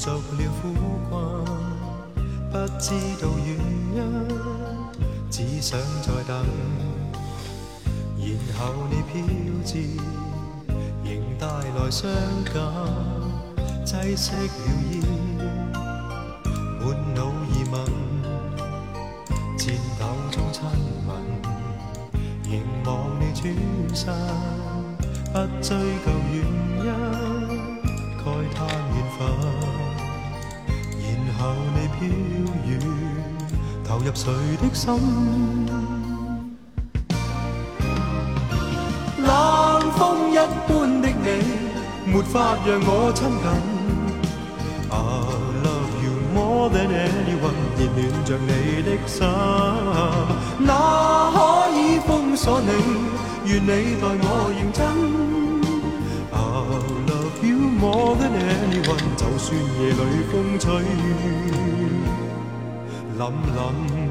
逐了苦困，不知道原因，只想再等。然后你飘至，仍带来伤感，挤熄了烟，满脑疑问，颤抖中亲吻，凝望你转身，不追究原因，慨叹缘分。然后你飘远，投入谁的心？冷风一般的你，没法让我亲近。I love you more than anyone，热暖着你的心，哪可以封锁你？愿你待我认真。我的灵魂就算夜里风吹凛凛。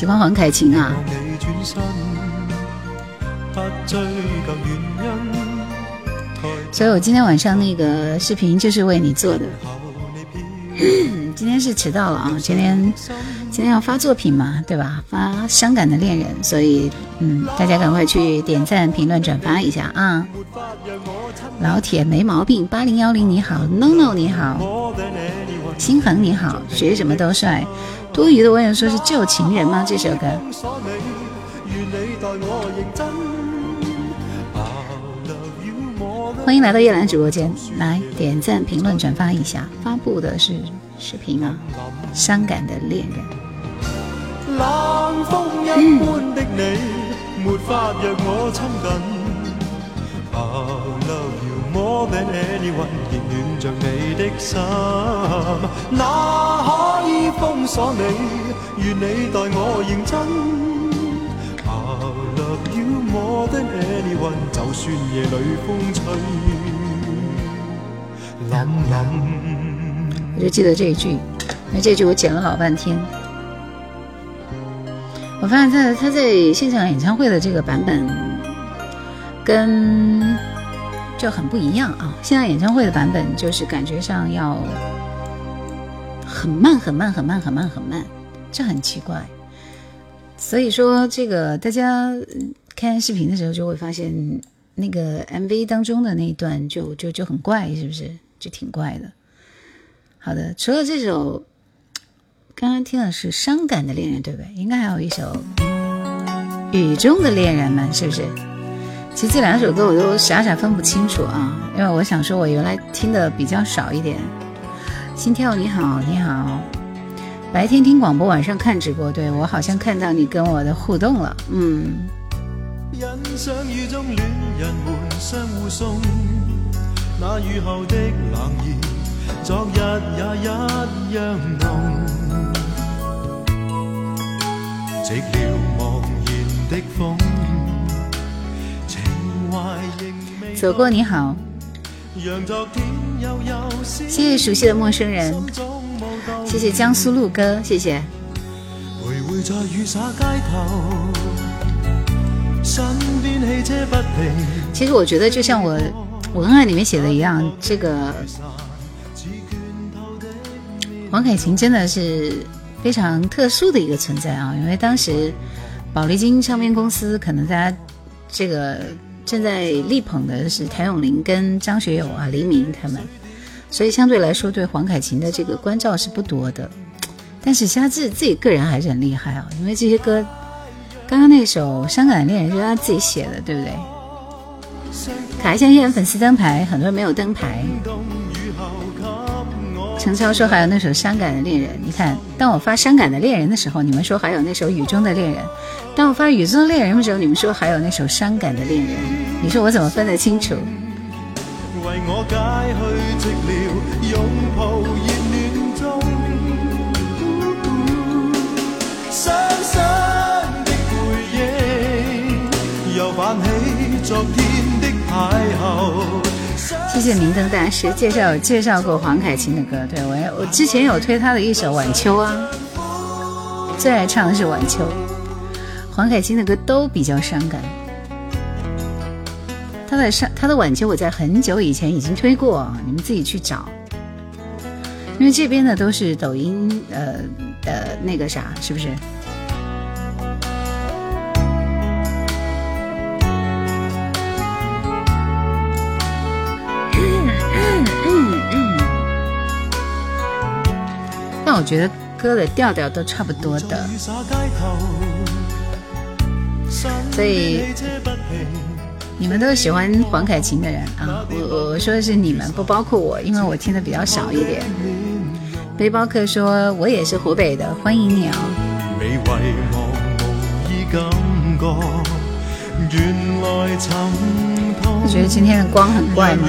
喜欢黄凯芹啊，所以我今天晚上那个视频就是为你做的。今天是迟到了啊，今天今天要发作品嘛，对吧？发伤感的恋人，所以嗯，大家赶快去点赞、评论、转发一下啊！老铁没毛病，八零幺零你好，no no 你好，more than anyone。心恒你好，学什么都帅。多余的我有说是旧情人吗？这首歌，欢迎来到叶兰直播间，来点赞、评论、转发一下。发布的是视频啊，伤感的恋人。冷风一般的你，没法让我亲近。I love you more than anyone，热暖着你的心，哪可以封锁你？愿你待我認真。I love you more than anyone，就算夜裏風吹凛凛。我就记得这一句，那这句我剪了老半天。我发现他他在现场演唱会的这个版本跟就很不一样啊。现在演唱会的版本就是感觉上要很慢很慢很慢很慢很慢，这很奇怪。所以说，这个大家看视频的时候就会发现，那个 MV 当中的那一段就就就很怪，是不是？就挺怪的。好的，除了这首，刚刚听的是伤感的恋人，对不对？应该还有一首雨中的恋人们，是不是？其实这两首歌我都傻傻分不清楚啊，因为我想说，我原来听的比较少一点。心跳你好，你好，白天听广播，晚上看直播，对我好像看到你跟我的互动了，嗯，人相互送，那雨后的冷意，昨日也一样浓。寂寥茫然的风，走过你好，讓昨天悠悠思謝謝熟悉的陌生人，心中舞動謝謝江苏路哥，谢谢。徘徊在雨灑街頭，身邊汽車不停。其实我觉得就像我文案里面写的一样，这个黄凯芹真的是非常特殊的一个存在啊！因为当时宝丽金唱片公司可能大家這個现在力捧的是谭咏麟跟张学友啊、黎明他们，所以相对来说对黄凯芹的这个关照是不多的。但是他自自己个人还是很厉害啊，因为这些歌，刚刚那首《伤感恋人》是他自己写的，对不对？卡一下现在粉丝灯牌，很多人没有灯牌。陈超说还有那首《伤感的恋人》，你看，当我发《伤感的恋人》的时候，你们说还有那首《雨中的恋人》；当我发《雨中的恋人》的时候，你们说还有那首《伤感的恋人》。你说我怎么分得清楚？为我解去寂寥，拥抱热恋中。深深的背影，又泛起昨天的邂逅谢谢明灯大师介绍介绍过黄凯芹的歌，对我我之前有推他的一首《晚秋》啊，最爱唱的是《晚秋》。黄凯芹的歌都比较伤感，他的伤他的《晚秋》我在很久以前已经推过，你们自己去找。因为这边的都是抖音呃的那个啥，是不是？我觉得歌的调调都差不多的，所以你们都喜欢黄凯芹的人啊，我我说的是你们，不包括我，因为我听的比较少一点。背包客说，我也是湖北的，欢迎你啊。我觉得今天的光很怪吗？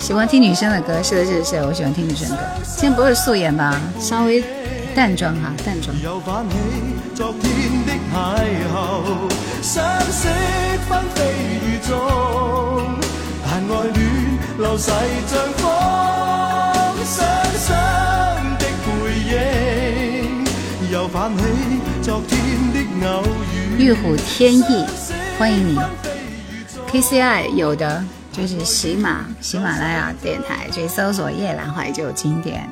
喜欢听女生的歌，是的，是的，是的，我喜欢听女生的歌。今天不是素颜吧？稍微淡妆哈，淡妆。玉虎天意，欢迎你。KCI 有的。就是喜马喜马拉雅电台去搜索夜兰怀旧经典，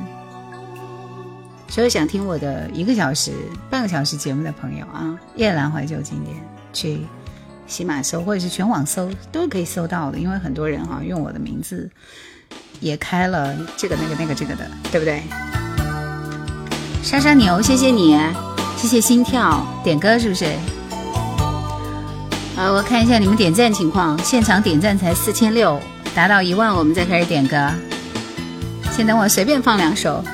所以想听我的一个小时、半个小时节目的朋友啊，夜兰怀旧经典去喜马搜或者是全网搜都可以搜到的，因为很多人哈用我的名字也开了这个那个那个这个的，对不对？莎莎牛，谢谢你，谢谢心跳点歌是不是？呃，我看一下你们点赞情况，现场点赞才四千六，达到一万我们再开始点歌。先等我随便放两首，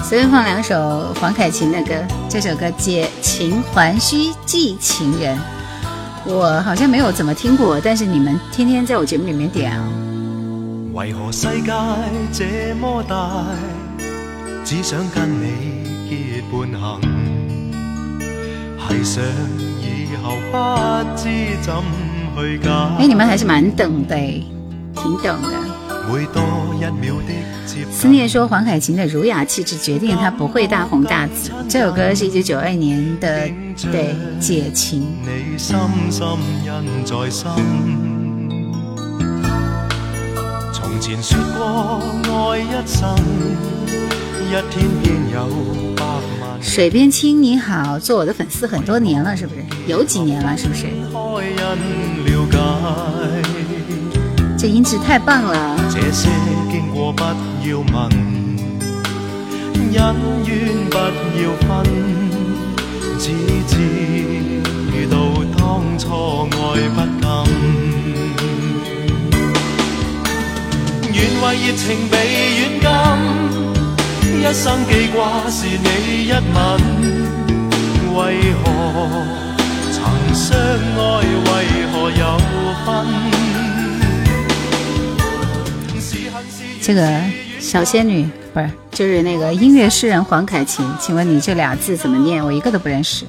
随便放两首黄凯芹的歌。这首歌《解情还须寄情人》，我好像没有怎么听过，但是你们天天在我节目里面点啊。为何世界这么大，只想跟你结伴行，系想。哎，你们还是蛮等的，挺等的。思念说黄凯芹的儒雅气质决定他不会大红大紫。这首歌是一九九二年的，对《解情》。从前说过爱一生，一天便有。水边青你好，做我的粉丝很多年了，是不是？有几年了，是不是？这音质太棒了。这些经过不要问，恩怨不要分，只知道当初爱不敢。愿为热情被软禁，一生记挂是你一吻，为何？相爱为何有分？这个小仙女不是，就是那个音乐诗人黄凯芹。请问你这俩字怎么念？我一个都不认识。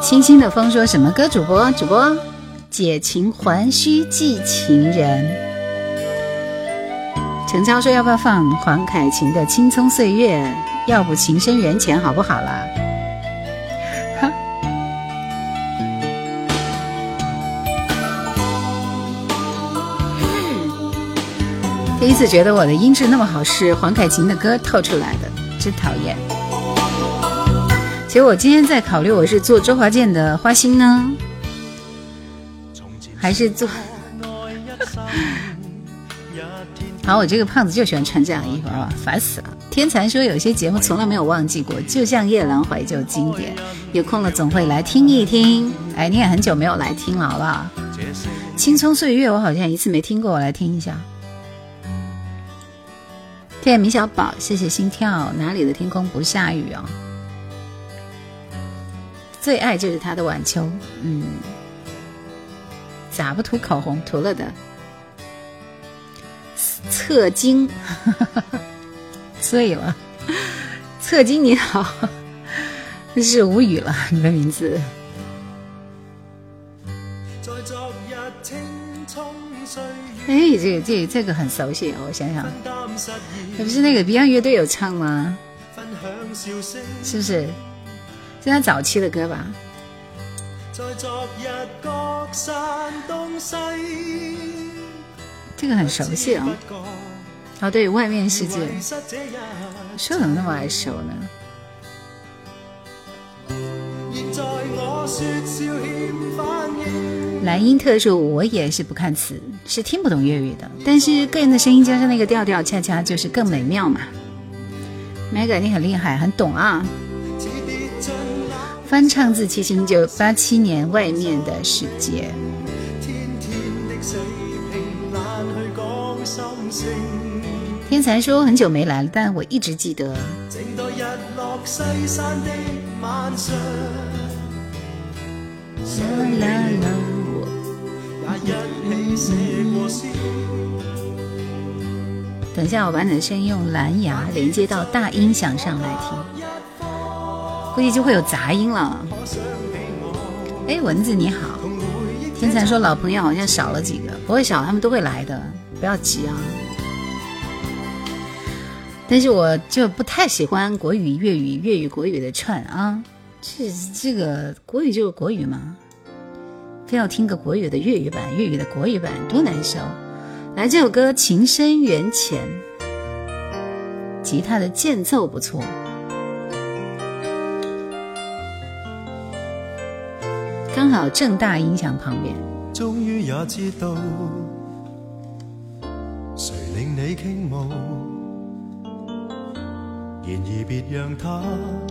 轻轻的风说什么歌？主播主播，解情还须寄情人。陈超说要不要放黄凯芹的《青葱岁月》？要不《情深缘浅》好不好啦？第一次觉得我的音质那么好，是黄凯芹的歌透出来的，真讨厌。其实我今天在考虑，我是做周华健的《花心》呢，还是做……好，我这个胖子就喜欢穿这样的衣服啊，烦死了。天才说有些节目从来没有忘记过，就像夜郎怀旧经典，有空了总会来听一听。哎，你也很久没有来听了，好不好？青葱岁月我好像一次没听过，我来听一下。谢谢米小宝，谢谢心跳。哪里的天空不下雨哦？最爱就是他的晚秋。嗯，咋不涂口红？涂了的。侧经，醉了。侧经你好，真是无语了，你的名字。哎，这个这这个很熟悉，我想想，这不是那个 Beyond 乐队有唱吗？是不是？是他早期的歌吧？这个很熟悉啊！哦，对外面世界，说怎么那么耳熟呢？莱茵特说：“我也是不看词，是听不懂粤语的。但是个人的声音加上那个调调，恰恰就是更美妙嘛。” Mega，你很厉害，很懂啊！翻唱自七星九八七年《外面的世界》。天才说很久没来了，但我一直记得。等一下，我。把你的声音用蓝牙连接到大音响上来听，估计就会有杂音了。哎，蚊子你好，天才说老朋友好像少了几个，不会少，他们都会来的，不要急啊。但是我就不太喜欢国语粤语、粤语国语的串啊，这这个国语就是国语嘛。非要听个国语的粤语版，粤语的国语版多难受！来，这首歌《情深缘浅》，吉他的间奏不错，刚好正大音响旁边。终于也知道，谁令你倾慕？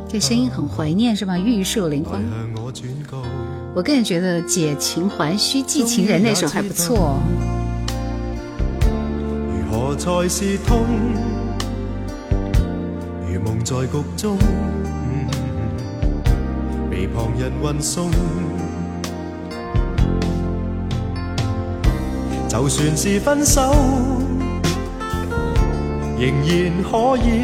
这声音很怀念，是吧？玉树临风。我个人觉得《解情还须寄情人》那首还不错。如何才是痛？如梦在局中，被旁人运送。就算是分手，仍然可以。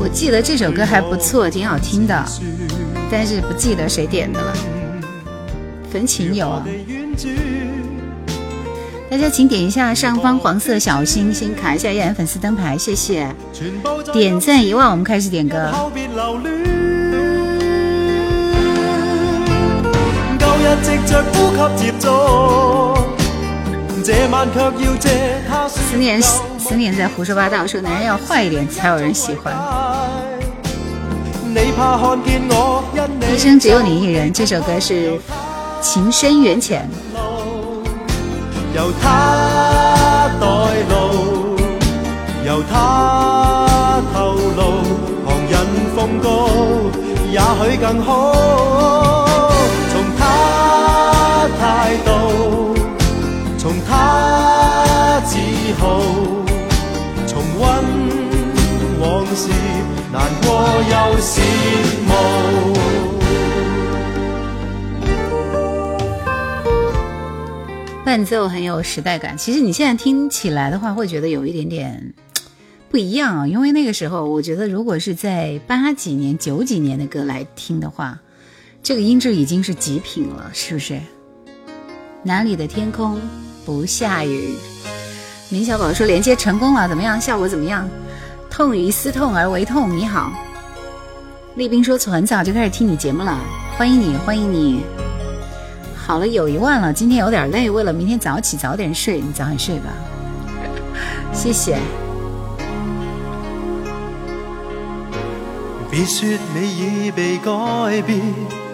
我记得这首歌还不错，挺好听的，但是不记得谁点的了。焚琴有啊，大家请点一下上方黄色小星星，卡一下叶粉丝灯牌，谢谢。点赞一万，我们开始点歌。思念，思念在胡说八道，说男人要坏一点才有人喜欢。一生只有你一人，这首歌是情深缘浅。由他代路，由他透露，旁人奉告，也许更好。从他态度。从他自豪，事，难过又羡慕。伴奏很有时代感，其实你现在听起来的话，会觉得有一点点不一样啊。因为那个时候，我觉得如果是在八几年、九几年的歌来听的话，这个音质已经是极品了，是不是？哪里的天空不下雨？明小宝说连接成功了，怎么样？效果怎么样？痛于思痛而为痛。你好，立斌说从很早就开始听你节目了，欢迎你，欢迎你。好了，有一万了，今天有点累，为了明天早起早点睡，你早点睡吧。谢谢。别说你已被改变。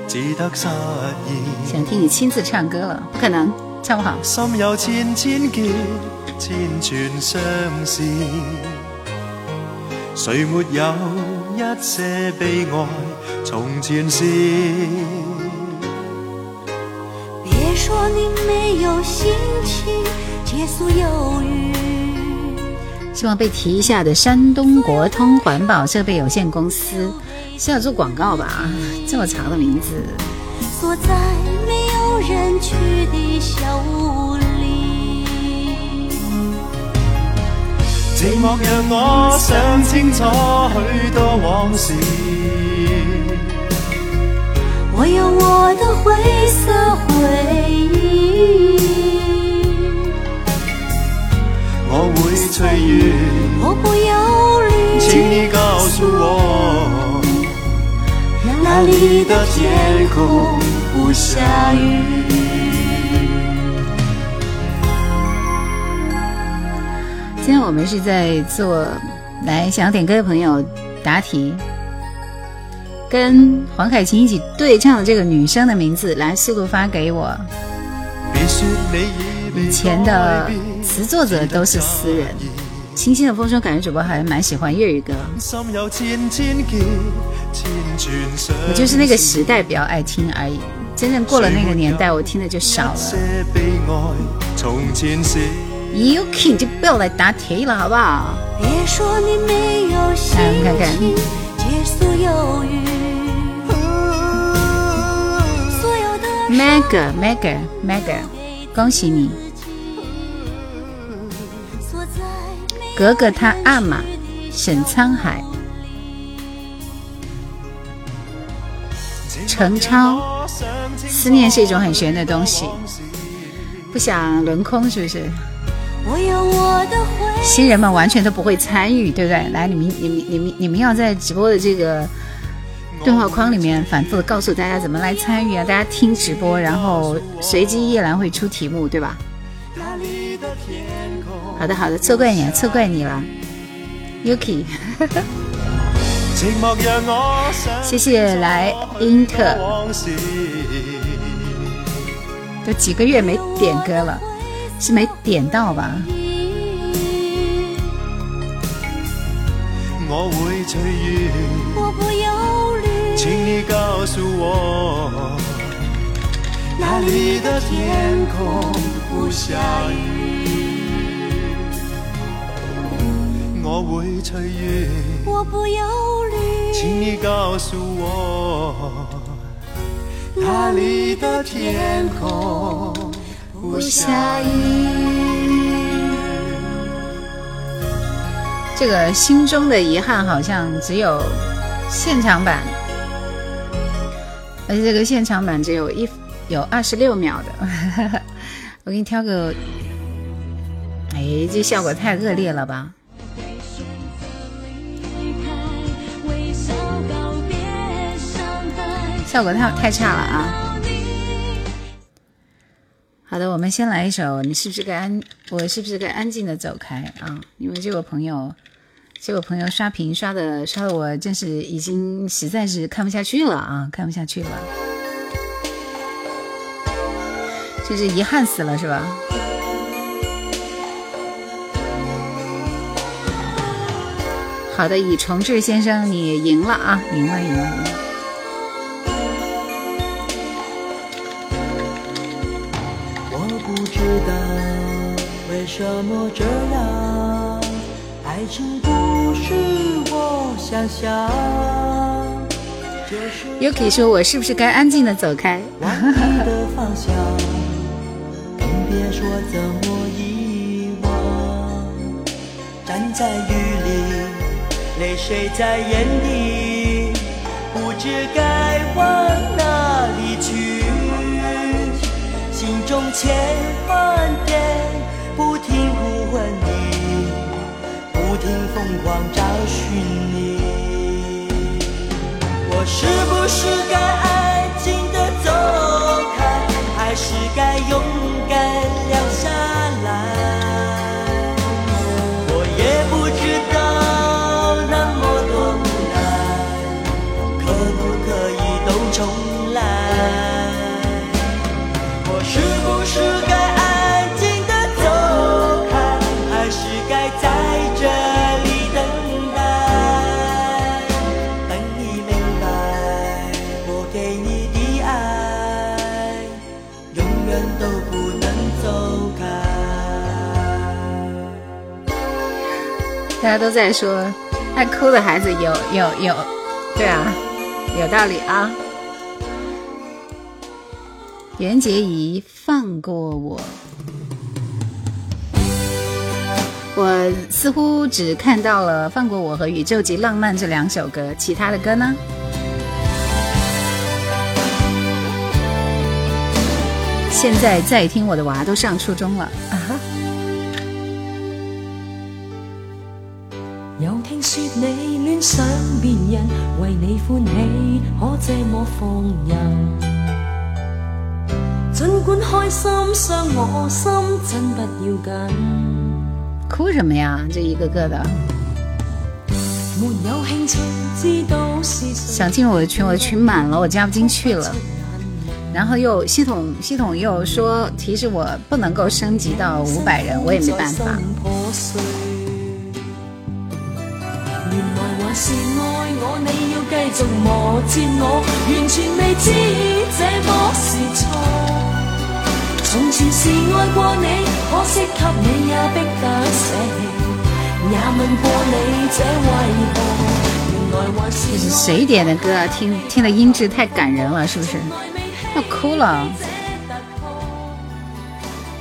只得失意。想听你亲自唱歌了，不可能，唱不好。心有千千结，千串相思。谁没有一些悲哀？从前事。别说你没有心情，结束忧郁。希望被提一下的山东国通环保设备有限公司。是要做广告吧？这么长的名字。坐在没有人去的小屋里，寂寞让我想清楚许多往事。我有我的灰色回忆，我会随缘，我不忧虑，请你告诉我。哪里的天空不下雨？今天我们是在做，来想要点歌的朋友答题，跟黄凯芹一起对唱的这个女生的名字，来速度发给我。以前的词作者都是私人。清新的风声，感觉主播还蛮喜欢粤语歌。我就是那个时代比较爱听而已，真正过了那个年代，我听的就少了。Yuki 就不要来答题了，好不好？来，我们看看。Mega Mega Mega，恭喜你！格格他阿玛，沈沧海。程超，思念是一种很玄的东西，不想轮空是不是？新人们完全都不会参与，对不对？来，你们、你们、你们、你们要在直播的这个对话框里面反复的告诉大家怎么来参与啊！大家听直播，然后随机叶兰会出题目，对吧？好的，好的，错怪你了，错怪你了，Yuki。谢谢来英特，都几个月没点歌了，是没点到吧？我会随缘，我不忧虑，请你告诉我，哪里的天空不下雨？我会随缘，我不忧虑，请你告诉我，哪里的天空不下雨？这个心中的遗憾好像只有现场版，而且这个现场版只有一有二十六秒的。我给你挑个，哎，这效果太恶劣了吧！效果太太差了啊！好的，我们先来一首。你是不是该安？我是不是该安静的走开啊？因为这位朋友，这位朋友刷屏刷的刷的，我真是已经实在是看不下去了啊！看不下去了，真是遗憾死了，是吧？好的，以重置先生，你赢了啊！赢了，赢了，赢了。知道为什么这样，爱情不是我想。又可以说我是不是该安静的走开？别说怎么遗忘，站在雨里，泪水在眼底，不知该往哪里去，心中。光找寻你。我是不是该安都在说，爱哭的孩子有有有，对啊，有道理啊。袁洁仪放过我，我似乎只看到了《放过我》和《宇宙级浪漫》这两首歌，其他的歌呢？现在在听我的娃都上初中了啊你戀上別人，為你歡喜，可這麼放任？儘管開心傷我心，真不要緊。哭什麼呀？這一個個的，沒有興趣知道是誰想進入我的群，我的群滿了，我加不進去了。然後又系統系統又說提示我不能夠升級到五百人，我也沒辦法。還是愛我，你要繼續磨折我，完全未知這麼是錯。從前是愛過你，可惜給你也逼得捨棄，也問過你這為何？原來還是這是誰點的歌啊？聽聽的音質太感人了，是不是？要哭了。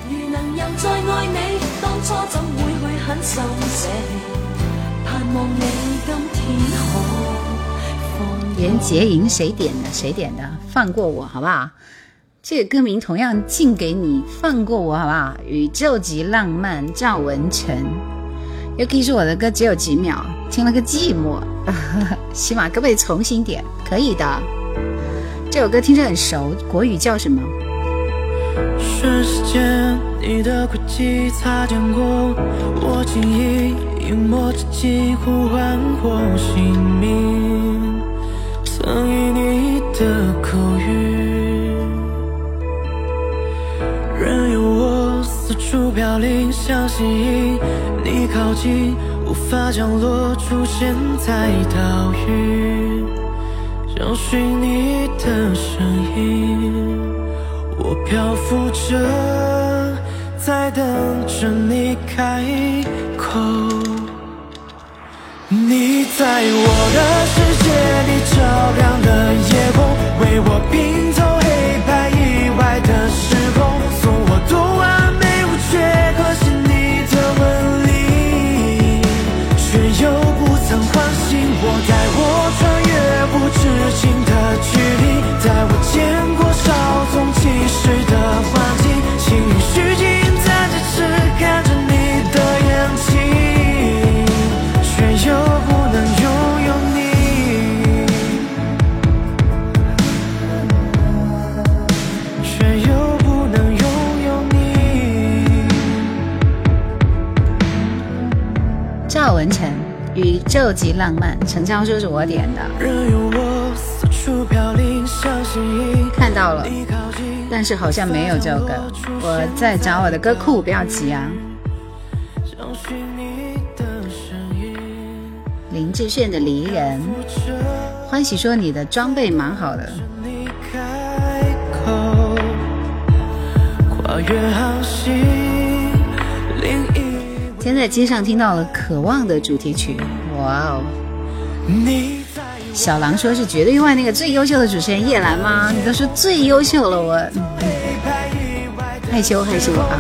如能又再愛你，當初怎會去狠心捨棄？盼望你今天可放袁潔瑩誰點的？谁点的？放过我，好不好？这个歌名同样敬给你，放过我，好不好？宇宙级浪漫，赵文晨。又記住我的歌只有几秒，听了个寂寞。起碼可不可以重新点？可以的。这首歌听着很熟，国语叫什么？瞬時間，你的轨迹擦肩过，我輕易隱沒自己，呼唤我姓名，曾以你的口语，任由我四处飘零，像吸引你靠近，无法降落，出现在岛屿，找寻你的聲音。我漂浮着，在等着你开口。你在我的世界里照亮了夜空，为我拼凑宇宙級浪漫。陳昭說是我点的，看到了。但是好像没有这首歌。我在找我的歌库，不要急啊。林志炫的《离人》，欢喜说你的装备蛮好的。天在街上听到了《渴望》的主题曲，哇哦！小狼说是绝对外那个最优秀的主持人叶兰吗？你都说最优秀了，我、嗯黑白意外的害羞害羞啊，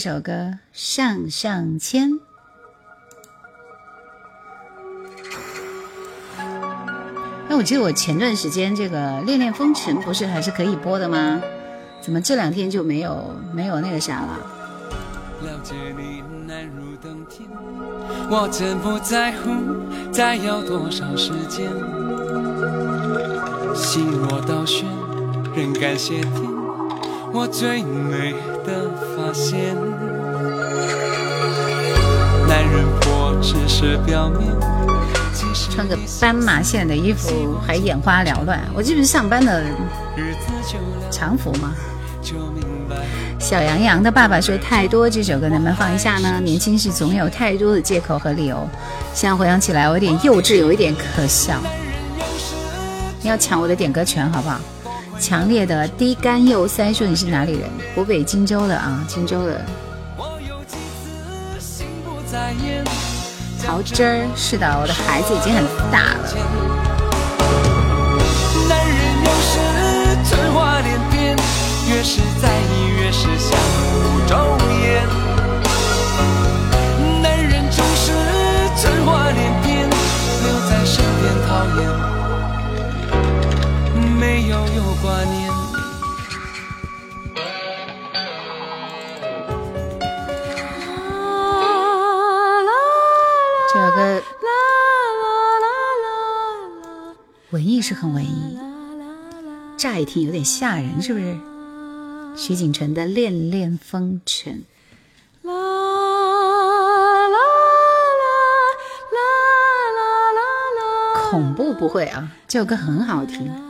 首歌《上上签》。那我记得我前段时间这个《恋恋风尘》不是还是可以播的吗？怎么这两天就没有没有那个啥了？了解你难如登天，我真不在乎再要多少时间。心若倒悬，仍感谢天，我最美的发现。男人破只是表面，穿个斑马线的衣服还眼花缭乱，我这不是上班的日子久了常服吗？小杨洋的爸爸说：“太多这首歌能不能放一下呢？年轻时总有太多的借口和理由。现在回想起来，我有点幼稚，有一点可笑。你要抢我的点歌权好不好？强烈的低干幼塞说你是哪里人？湖北荆州的啊，荆州的。我有几次心不在焉，桃汁儿是的，我的孩子已经很大了。男人有时春花连篇，越是在意越是相互周延。男人总是春花连篇，留在身边讨厌，没有有挂念。这首歌文艺是很文艺，乍一听有点吓人，是不是？徐锦纯的《恋恋风尘》。恐怖不会啊，这首歌很好听。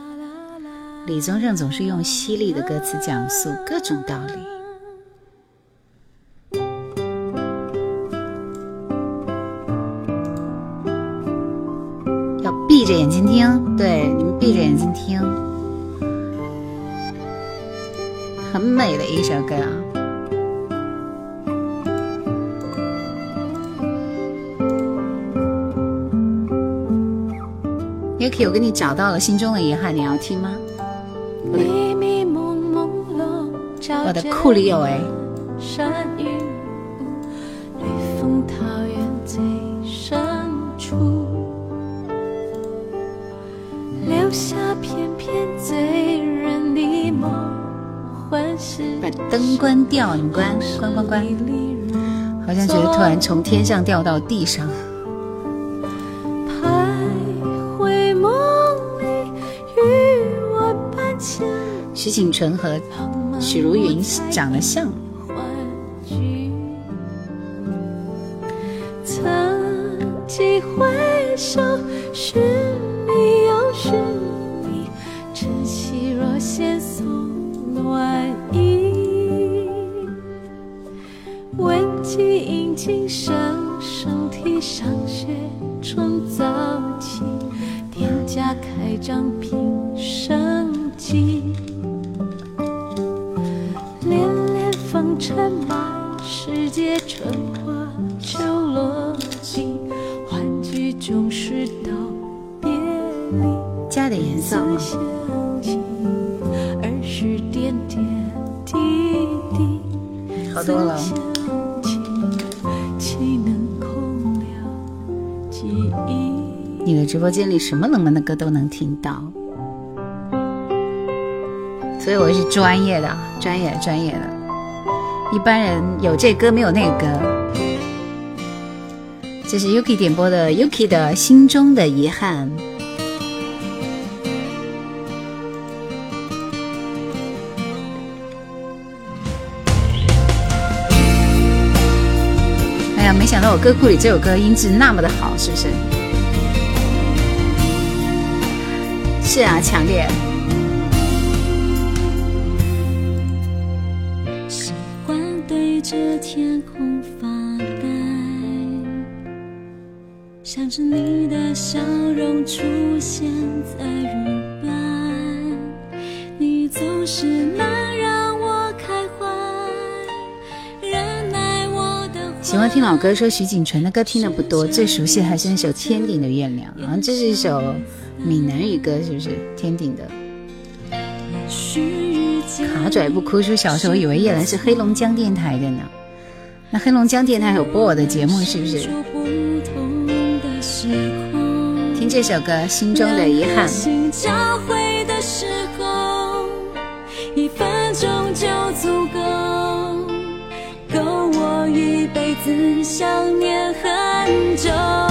李宗盛总是用犀利的歌词讲述各种道理。要闭着眼睛听，对，你们闭着眼睛听，很美的一首歌啊。Yuki，我给你找到了心中的遗憾，你要听吗？我的着库里有哎，山云雾，绿枫桃源最深处，留下片片醉人的梦，把灯关掉，你们关关关关。好像觉得突然从天上掉到地上。徐锦纯和许茹芸长得像，间里什么冷门的歌都能听到，所以我是专业的，专业专业的。一般人有这歌没有那个歌。这是 Yuki 点播的 Yuki 的心中的遗憾。哎呀，没想到我歌库里这首歌音质那么的好，是不是？是啊，强烈。喜欢对着天空发呆，想着你的笑容出现在你总是能让我开怀，忍耐我的喜欢听老歌，说徐锦纯的歌听的不多，最熟悉还是那首《天顶的月亮》啊，这是一首闽南语歌，是不是？天顶的。卡拽不哭说小时候以为叶兰是黑龙江电台的呢，那黑龙江电台有播我的节目，是不是？听这首歌《心中的遗憾》。交汇的时候，一分钟就足够，够我一辈子想念很久。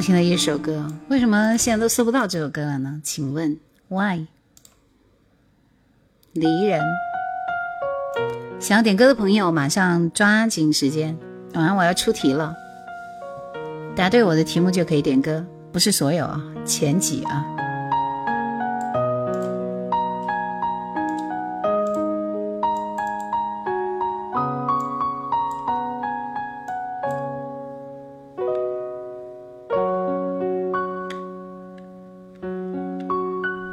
听的一首歌，为什么现在都搜不到这首歌了呢？请问 why？离人，想要点歌的朋友马上抓紧时间，晚上我要出题了，答对我的题目就可以点歌，不是所有啊，前几啊。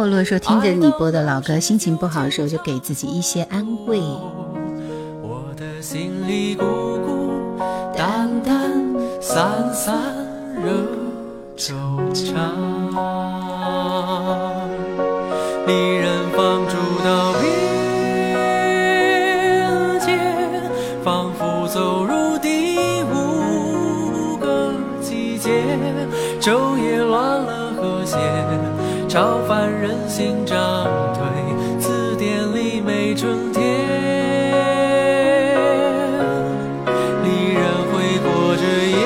莫洛说：“听着你播的老歌，心情不好的时候就给自己一些安慰。我的心里孤孤单单，散散惹惆怅。离人放逐到边界，仿佛走入第五个季节，昼夜乱了和谐。”超凡人心涨退，字典里没春天。离人会裹着眼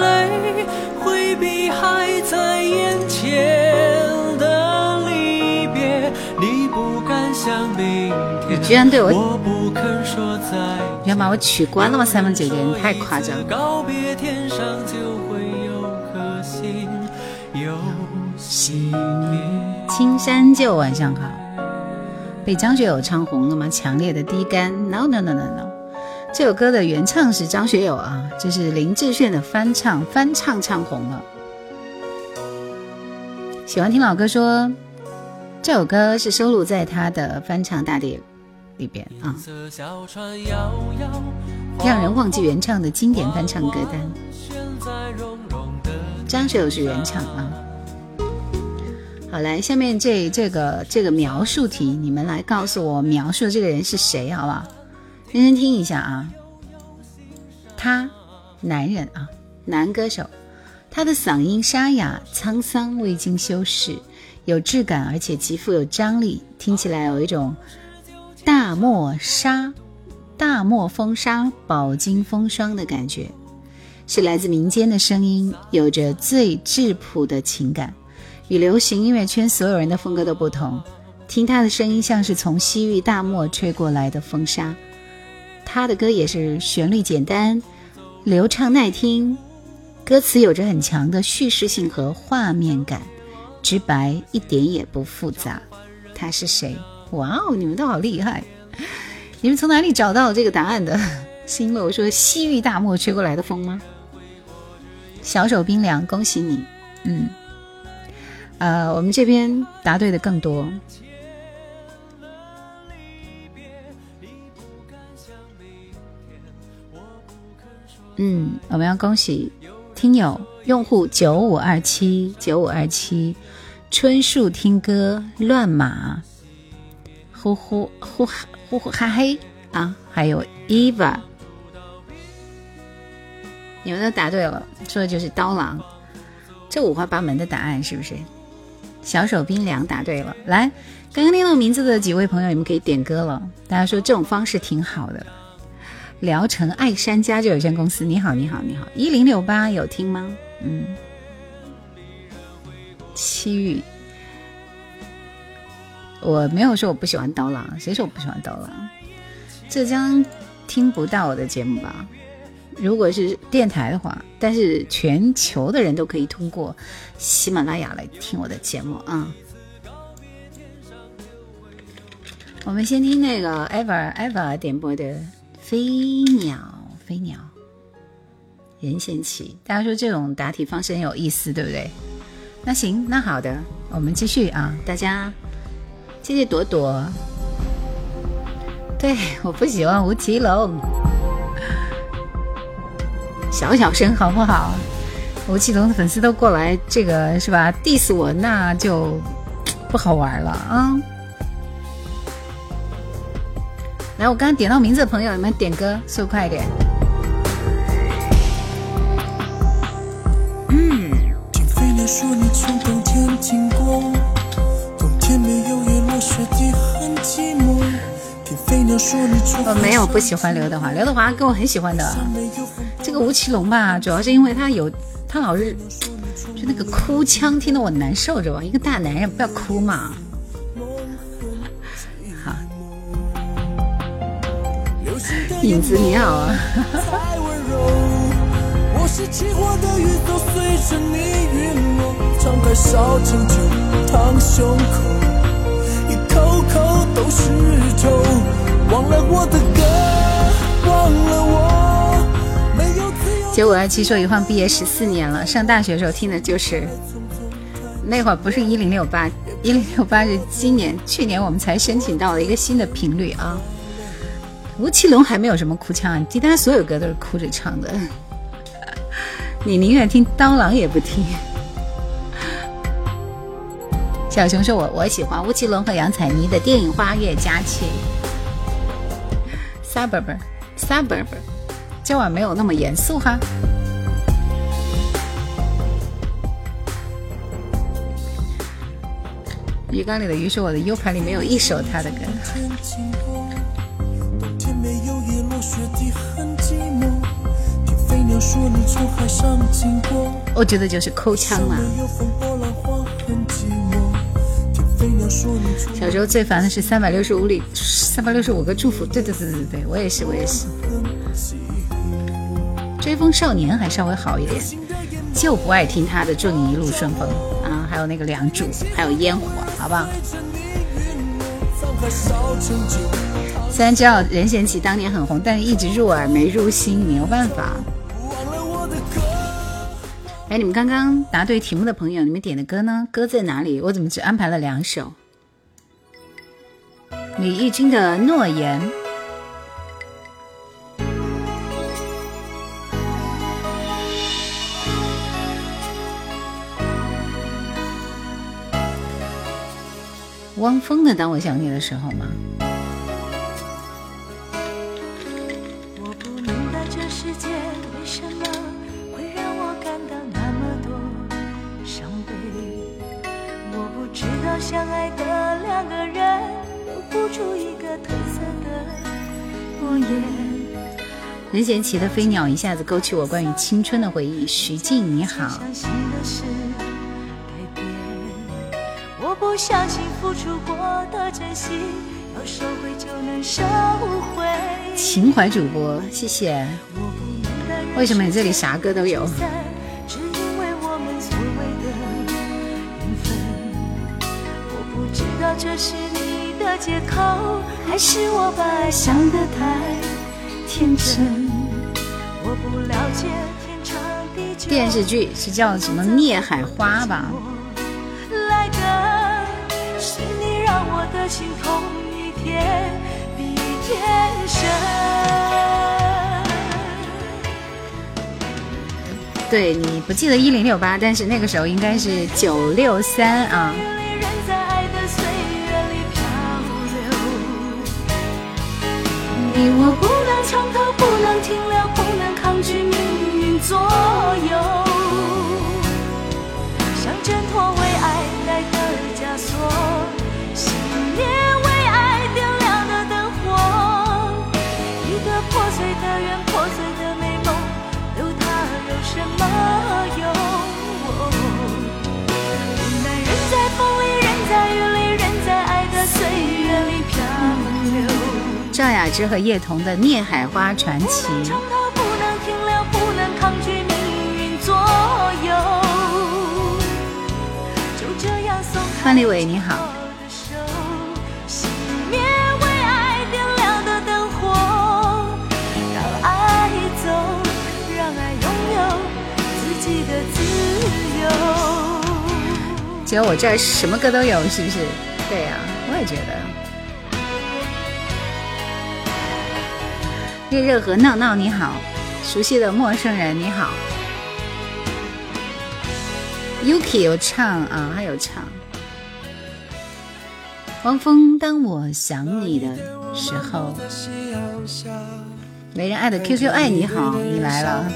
泪，回避还在眼前的离别。你不敢想明天，你居然对我我不肯说再见。你要把我取关了吗？三文姐姐，你太夸张了。告别天上青山就晚上好，被张学友唱红了吗？强烈的低干，no no no no no。这首歌的原唱是张学友啊，这是林志炫的翻唱，翻唱唱红了。喜欢听老歌说，这首歌是收录在他的翻唱大碟里边啊，让人忘记原唱的经典翻唱歌单。张学友是原唱啊。好，来，下面这这个这个描述题，你们来告诉我描述的这个人是谁，好不好？认真听一下啊。他，男人啊，男歌手，他的嗓音沙哑、沧桑、未经修饰，有质感，而且极富有张力，听起来有一种大漠沙、大漠风沙、饱经风霜的感觉。是来自民间的声音，有着最质朴的情感，与流行音乐圈所有人的风格都不同。听他的声音，像是从西域大漠吹过来的风沙。他的歌也是旋律简单、流畅耐听，歌词有着很强的叙事性和画面感，直白一点也不复杂。他是谁？哇哦，你们都好厉害！你们从哪里找到这个答案的？新楼说西域大漠吹过来的风吗？小手冰凉，恭喜你！嗯，呃，我们这边答对的更多。嗯，我们要恭喜听友用户九五二七九五二七春树听歌乱码，呼呼呼呼呼哈嘿啊，还有 Eva，你们都答对了，说的就是刀郎，这五花八门的答案是不是？小手冰凉答对了，来，刚刚听到名字的几位朋友，你们可以点歌了。大家说这种方式挺好的。聊城爱山家具有限公司，你好，你好，你好，一零六八有听吗？嗯，七玉，我没有说我不喜欢刀郎，谁说我不喜欢刀郎？浙江听不到我的节目吧？如果是电台的话，但是全球的人都可以通过喜马拉雅来听我的节目啊。我们先听那个 ever ever 点播的。飞鸟，飞鸟，任贤齐。大家说这种答题方式很有意思，对不对？那行，那好的，我们继续啊！大家，谢谢朵朵。对，我不喜欢吴奇隆，小小声好不好？吴奇隆的粉丝都过来，这个是吧？diss 我那就不好玩了啊！来，我刚刚点到名字的朋友，你们点歌，速快一点。嗯。我没有不喜欢刘德华，刘德华跟我很喜欢的。这个吴奇隆吧，主要是因为他有，他老是就那个哭腔，听得我难受着吧。一个大男人不要哭嘛。好影子你好啊！九五二七说一晃毕业十四年了，上大学的时候听的就是那会儿，不是一零六八，一零六八是今年去年我们才申请到了一个新的频率啊。吴奇隆还没有什么哭腔啊，其他所有歌都是哭着唱的。你宁愿听刀郎也不听。小熊说：“我我喜欢吴奇隆和杨采妮的电影《花月佳期》。”Suburban Suburban 今晚没有那么严肃哈。鱼缸里的鱼是：“我的 U 盘里没有一首他的歌。”我觉得就是抠枪嘛。小时候最烦的是三百六十五里，三百六十五个祝福。对对对对对，我也是我也是。追风少年还稍微好一点，就不爱听他的祝你一路顺风啊，还有那个梁祝，还有烟火，好不好？虽然知道任贤齐当年很红，但是一直入耳没入心，没有办法。哎，你们刚刚答对题目的朋友，你们点的歌呢？歌在哪里？我怎么只安排了两首？李翊君的诺言。汪峰的《当我想你的时候》吗？相爱的两个人，不出一个褪色的诺言。任贤齐的《飞鸟》一下子勾起我关于青春的回忆。徐静，你好。我不相信付出过的真心，要收回就能收回。情怀主播，谢谢。为什么你这里啥歌都有？这是你的借口，还是我把爱想得太天真？我不了解天长地久。电视剧是叫什么《孽海花》吧？的心痛一天比一天深。对你不记得一零六八，但是那个时候应该是九六三啊。你我不赵雅芝和叶童的《孽海花传奇不》。能长逃，不能停留，不能抗拒命运左右。就这样松开范立伟你好熄灭为爱点亮的灯火，让爱走，让爱拥有。只有我这儿什么歌都有，是不是？对呀、我也觉得。热热和闹闹你好，熟悉的陌生人你好。Yuki 有唱啊，还有唱。汪峰，当我想你的时候，没人爱的 QQ 爱你好，你来了。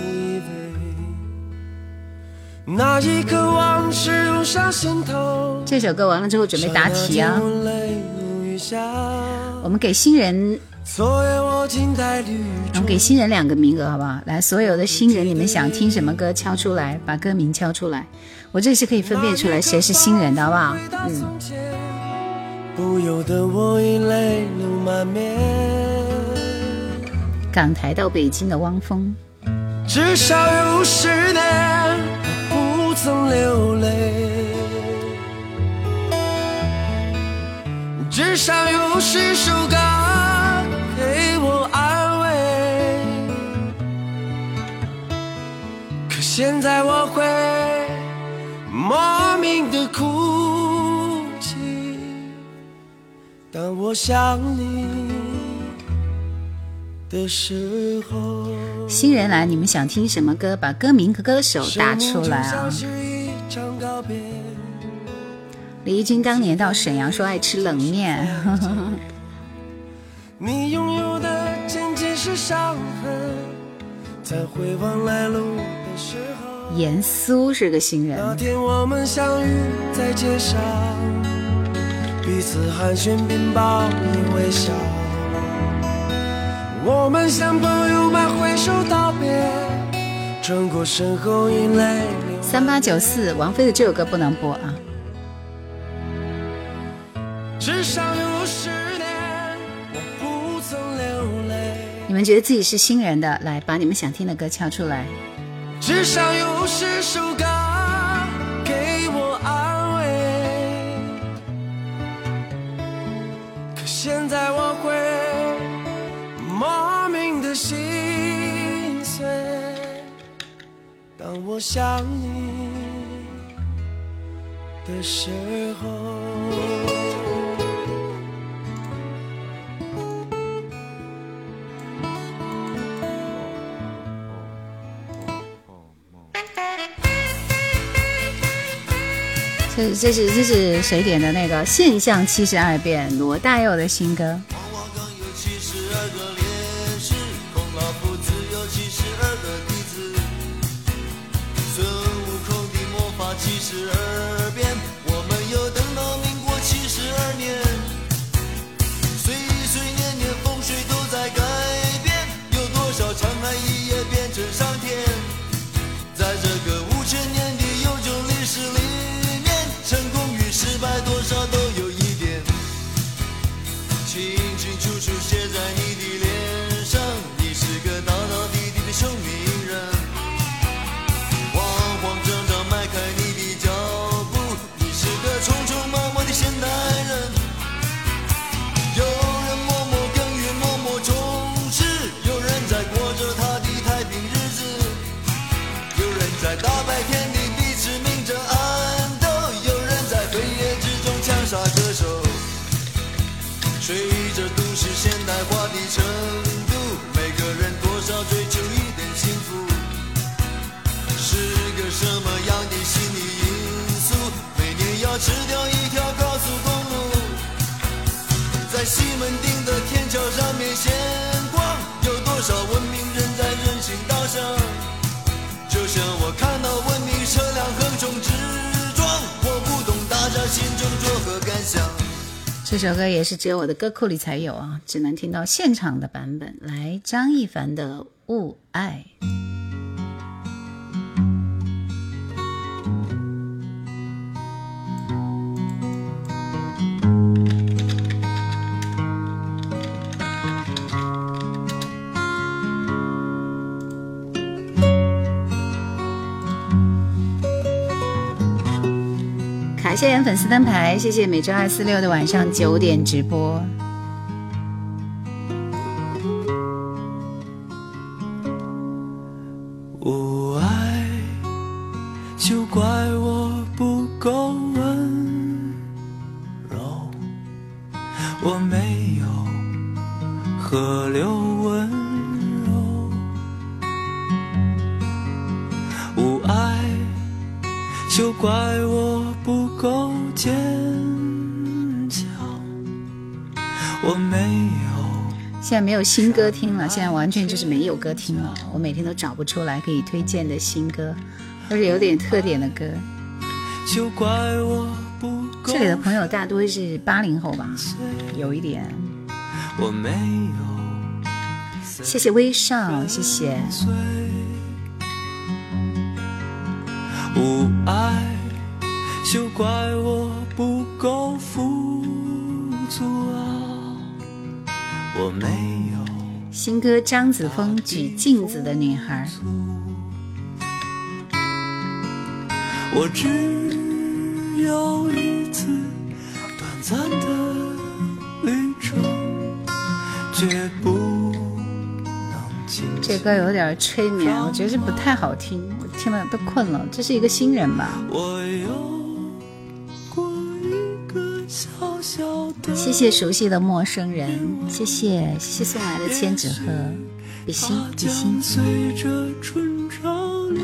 那一刻往事涌上心头，这首歌完了之后准备答题啊。我们给新人昨夜我们给新人两个名额，好不好？来，所有的新人，你们想听什么歌，敲出来，把歌名敲出来。我这是可以分辨出来谁是新人的，好不好？嗯，不由得我已泪流满面。港台到北京的汪峰，至少有十年我不曾流泪，至少有十首歌现在我会莫名的哭泣，当我想你的时候。新人来，你们想听什么歌？把歌名和歌手打出来啊！李翊君当年到沈阳说爱吃冷面，你拥有的仅仅是伤痕，在回望来路严苏是个新那人，天我们相遇在街上，彼此寒暄并报以微笑。我们像朋友般挥手道别，转过身后已泪流。三八九四，王菲的这首歌不能播啊！至少有十年，我不曾流泪。你们觉得自己是新人的，来把你们想听的歌敲出来。至少有十首歌给我安慰，可现在我会莫名的心碎。当我想你的时候。这这是这是谁点的那个现象七十二变？罗大佑的新歌。七十二，变，我们有的现代化的程度每个人多少追求一点幸福。是个什么样的心理因素？每年要吃掉一条高速公路在西门町的天桥上面写这首歌也是只有我的歌库里才有啊，只能听到现场的版本。来，张艺凡的《雾爱》。谢谢粉丝灯牌，谢谢每周二、四、六的晚上九点直播。没有新歌听了，现在完全就是没有歌听了。我每天都找不出来可以推荐的新歌，或者有点特点的歌。就怪我不够这里的朋友大多是八零后吧，有一点。我没有谢谢微笑，谢谢。醉，无爱，就怪我不够富没有新歌张子枫《举镜子的女孩》，我只有一次短暂的旅程，绝不这歌有点催眠，我觉得这不太好听，我听了都困了。这是一个新人吧？我有谢谢熟悉的陌生人，谢谢谢谢送来的千纸鹤，比心比心。随着春潮流。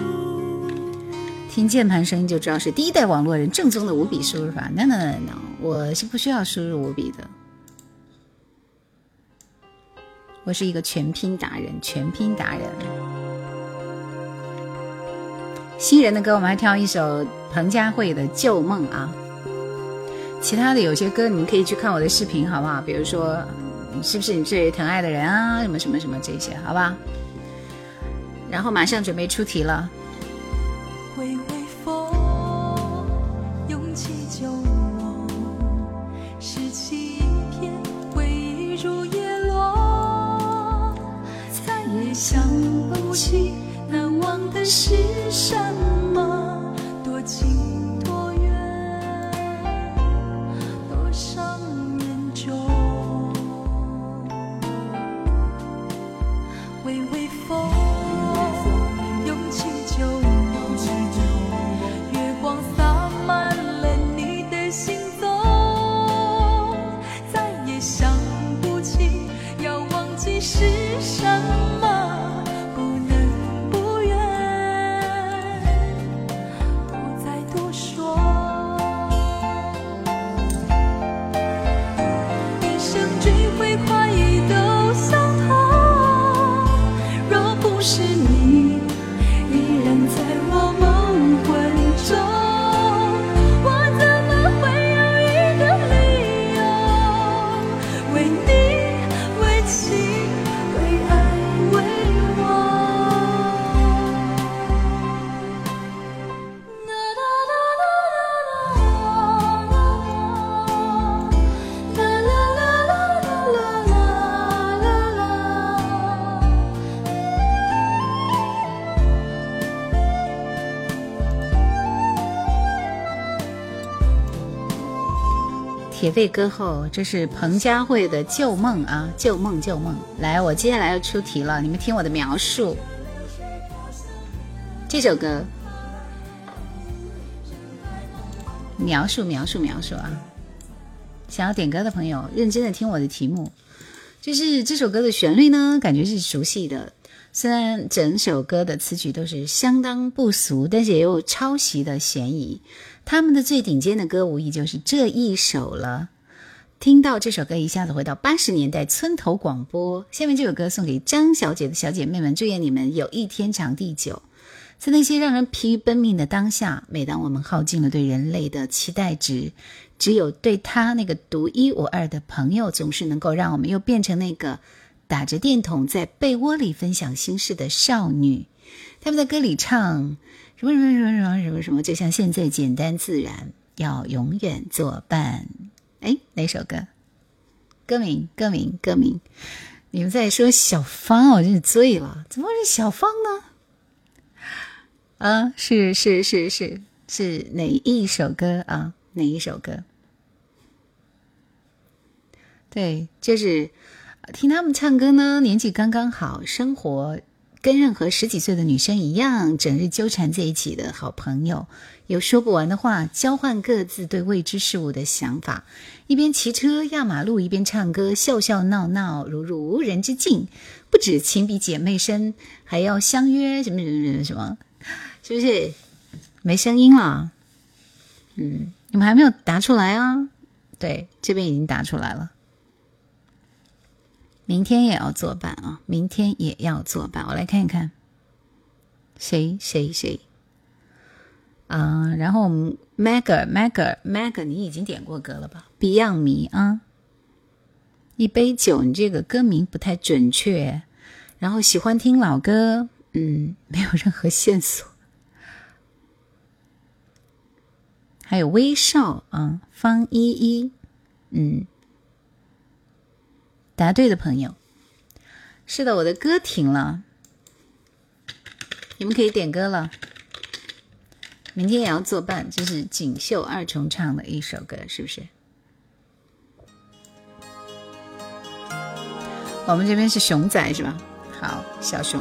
听键盘声音就知道是第一代网络人正宗的五笔输入法。No no no no，我是不需要输入五笔的，我是一个全拼达人，全拼达人。新人的歌，我们还挑一首彭佳慧的《旧梦》啊。其他的有些歌，你们可以去看我的视频，好不好？比如说，是不是你最疼爱的人啊？什么什么什么这些，好吧？然后马上准备出题了。微微风，涌起旧梦，拾起一片回忆如叶落，再也想不起难忘的是什么，多情铁肺歌后，这是彭佳慧的《旧梦》啊，《旧梦旧梦》。来，我接下来要出题了，你们听我的描述。这首歌，描述描述描述啊！想要点歌的朋友，认真的听我的题目。就是这首歌的旋律呢，感觉是熟悉的。虽然整首歌的词曲都是相当不俗，但是也有抄袭的嫌疑。他们的最顶尖的歌，无疑就是这一首了。听到这首歌，一下子回到八十年代村头广播。下面这首歌送给张小姐的小姐妹们，祝愿你们有一天长地久。在那些让人疲于奔命的当下，每当我们耗尽了对人类的期待值，只有对他那个独一无二的朋友，总是能够让我们又变成那个打着电筒在被窝里分享心事的少女。他们在歌里唱什么什么什么什么什么什么，就像现在简单自然，要永远作伴。哎，哪首歌？歌名？歌名？歌名？你们在说小芳，我真是醉了，怎么会是小芳呢？啊，是是是是是哪一首歌啊？哪一首歌？对，就是听他们唱歌呢，年纪刚刚好，生活跟任何十几岁的女生一样，整日纠缠在一起的好朋友，有说不完的话，交换各自对未知事物的想法，一边骑车压马路，一边唱歌，笑笑闹闹，如入无人之境。不止情比姐妹深，还要相约什么什么什么什么，是不是？没声音了，嗯，你们还没有答出来啊？对，这边已经答出来了。明天也要作伴啊！明天也要作伴，我来看一看，谁谁谁啊？然后我们 Mag Mag Mag，你已经点过歌了吧？Beyond 迷啊，一杯酒，你这个歌名不太准确。然后喜欢听老歌，嗯，没有任何线索。还有威少啊，方依依，嗯。答对的朋友，是的，我的歌停了，你们可以点歌了。明天也要作伴，这是锦绣二重唱的一首歌，是不是？我们这边是熊仔是吧？好，小熊。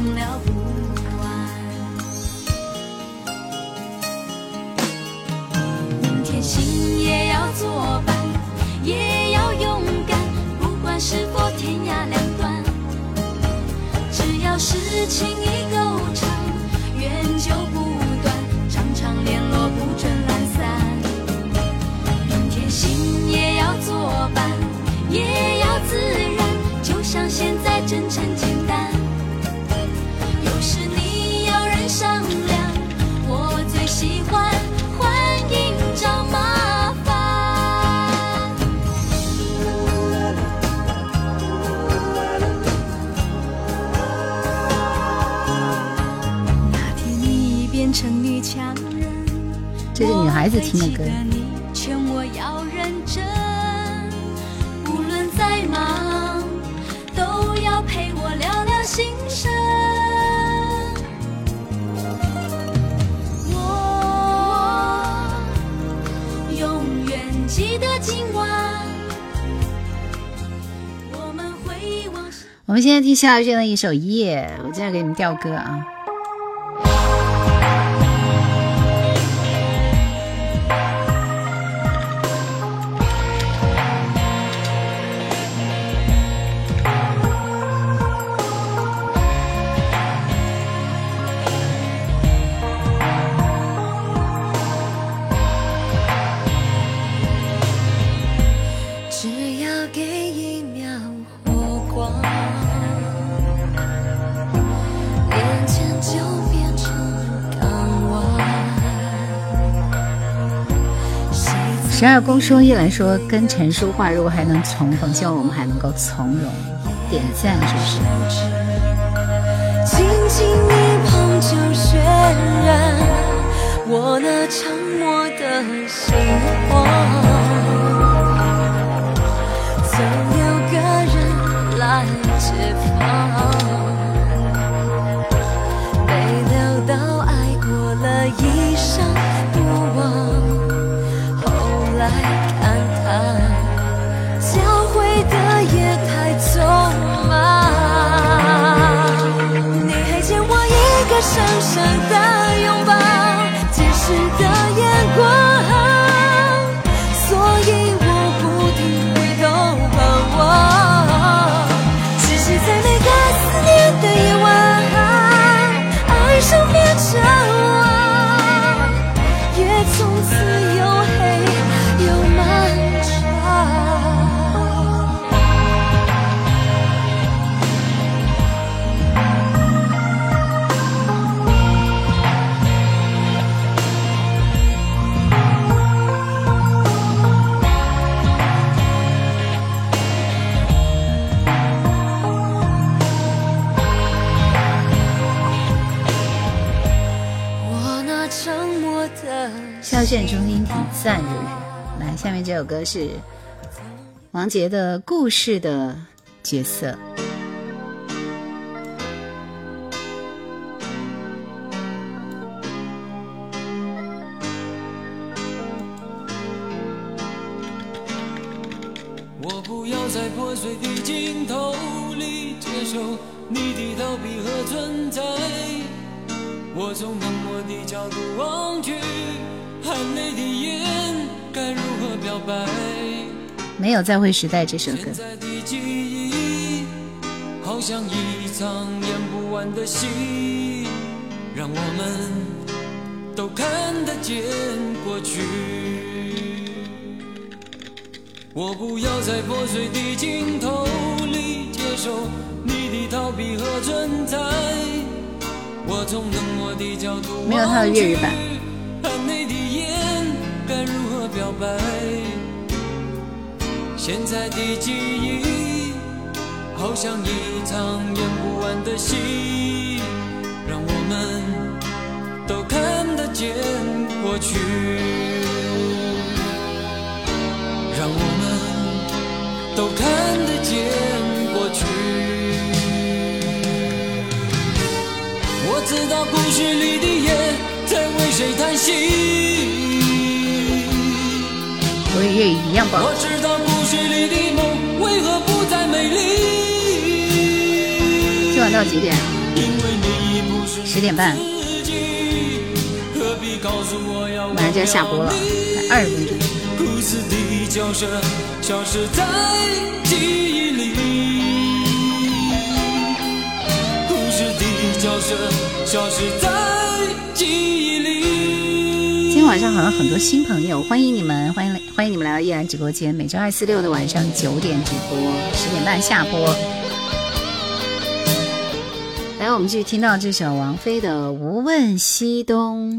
感动了不完。明天心也要作伴，也要勇敢，不管是否天涯两端，只要是情意够长，缘就不断，常常联络不准懒散。明天心也要。作伴也要自然，就像现在真诚简单。这是女孩子听的歌。记得今晚，我们会往。我们现在听夏雨轩的一首《夜》，我接着给你们调歌啊。十二宫说：“叶兰说，跟陈淑桦如果还能重逢，希望我们还能够从容。点赞是不是？轻轻一碰就渲染我那沉默的心慌。总有个人来解放，深深的这首歌是王杰的故事的角色。我不要在破碎的镜头里接受你的逃避和存在。我从冷漠的角度望去，含泪的眼该如何表白？没有再会时代这首歌好像一场演不完的戏，让我们都看得见过去。我不要在破碎的镜头里接受你的逃避和存在。我从冷漠的角度没有他的粤语版该如何表白？现在的记忆好像一场演不完的戏，让我们都看得见过去。让我们都看得见过去。我知道故事里的夜在为谁叹息，我粤语一样棒我。知道故事里的梦为何不再美丽。今晚到几点？因为你不是10点半何必告诉我要马上就要下播了，还二十分钟。故事的角色消失在记忆里，故事的角色消失在记忆里。晚上好像很多新朋友，欢迎你们，欢迎欢迎你们来到依然直播间。每周二、四、六的晚上九点直播，十点半下播。来，我们继续听到这首王菲的《无问西东》。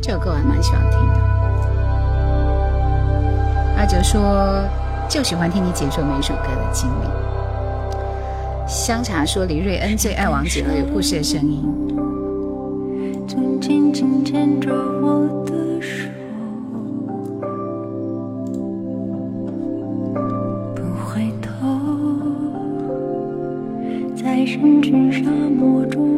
这首歌我还蛮喜欢听的。阿哲说，就喜欢听你解说每首歌的经历。香茶说，林瑞恩最爱王子和，有故事的声音。正紧紧牵着我的手，不回头，在深沉沙漠中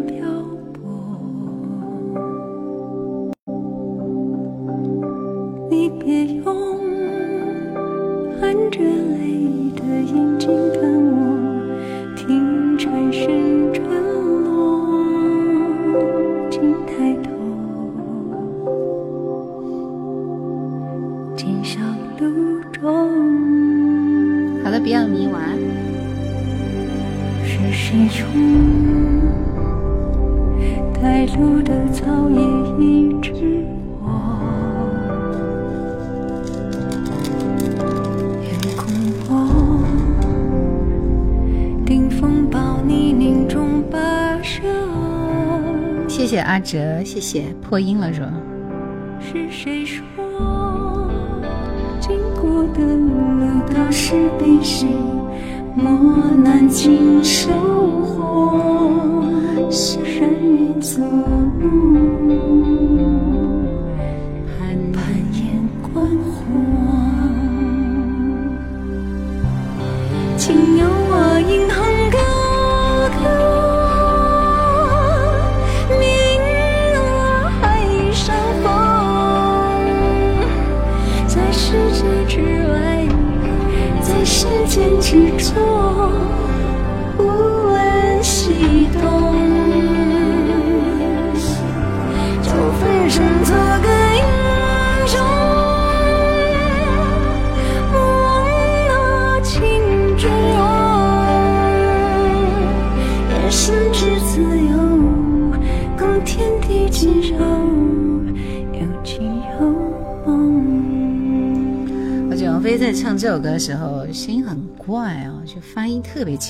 哲，谢谢破音了说。是谁说经过的路都是被谁磨难经收